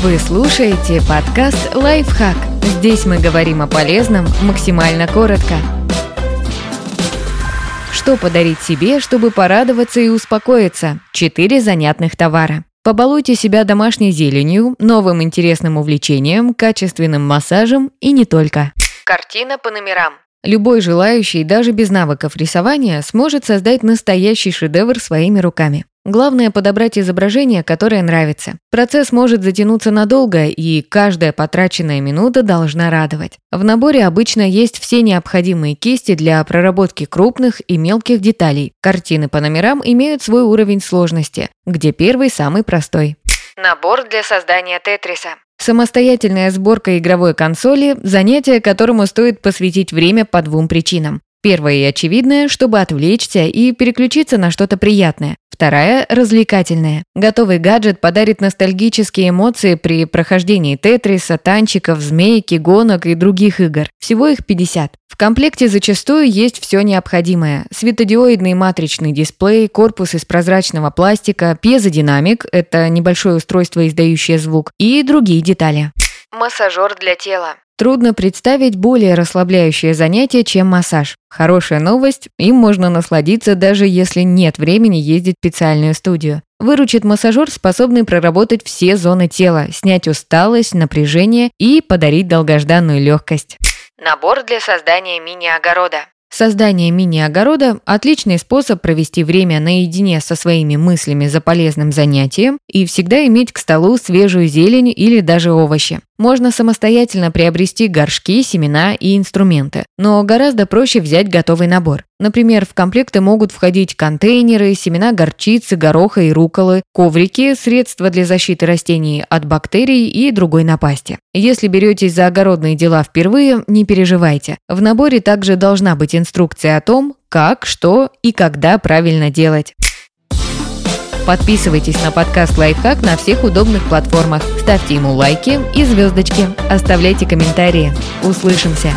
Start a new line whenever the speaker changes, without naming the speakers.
Вы слушаете подкаст «Лайфхак». Здесь мы говорим о полезном максимально коротко. Что подарить себе, чтобы порадоваться и успокоиться? Четыре занятных товара. Побалуйте себя домашней зеленью, новым интересным увлечением, качественным массажем и не только.
Картина по номерам.
Любой желающий, даже без навыков рисования, сможет создать настоящий шедевр своими руками. Главное подобрать изображение, которое нравится. Процесс может затянуться надолго, и каждая потраченная минута должна радовать. В наборе обычно есть все необходимые кисти для проработки крупных и мелких деталей. Картины по номерам имеют свой уровень сложности, где первый самый простой.
Набор для создания тетриса.
Самостоятельная сборка игровой консоли – занятие, которому стоит посвятить время по двум причинам. Первое и очевидное, чтобы отвлечься и переключиться на что-то приятное. Вторая – развлекательная. Готовый гаджет подарит ностальгические эмоции при прохождении тетриса, танчиков, змейки, гонок и других игр. Всего их 50. В комплекте зачастую есть все необходимое. Светодиоидный матричный дисплей, корпус из прозрачного пластика, пьезодинамик – это небольшое устройство, издающее звук, и другие детали.
Массажер для тела.
Трудно представить более расслабляющее занятие, чем массаж. Хорошая новость, им можно насладиться даже если нет времени ездить в специальную студию. Выручит массажер, способный проработать все зоны тела, снять усталость, напряжение и подарить долгожданную легкость.
Набор для создания мини-огорода.
Создание мини-огорода – отличный способ провести время наедине со своими мыслями за полезным занятием и всегда иметь к столу свежую зелень или даже овощи. Можно самостоятельно приобрести горшки, семена и инструменты, но гораздо проще взять готовый набор. Например, в комплекты могут входить контейнеры, семена горчицы, гороха и руколы, коврики, средства для защиты растений от бактерий и другой напасти. Если беретесь за огородные дела впервые, не переживайте. В наборе также должна быть инструкция о том, как, что и когда правильно делать. Подписывайтесь на подкаст «Лайфхак» на всех удобных платформах. Ставьте ему лайки и звездочки. Оставляйте комментарии. Услышимся!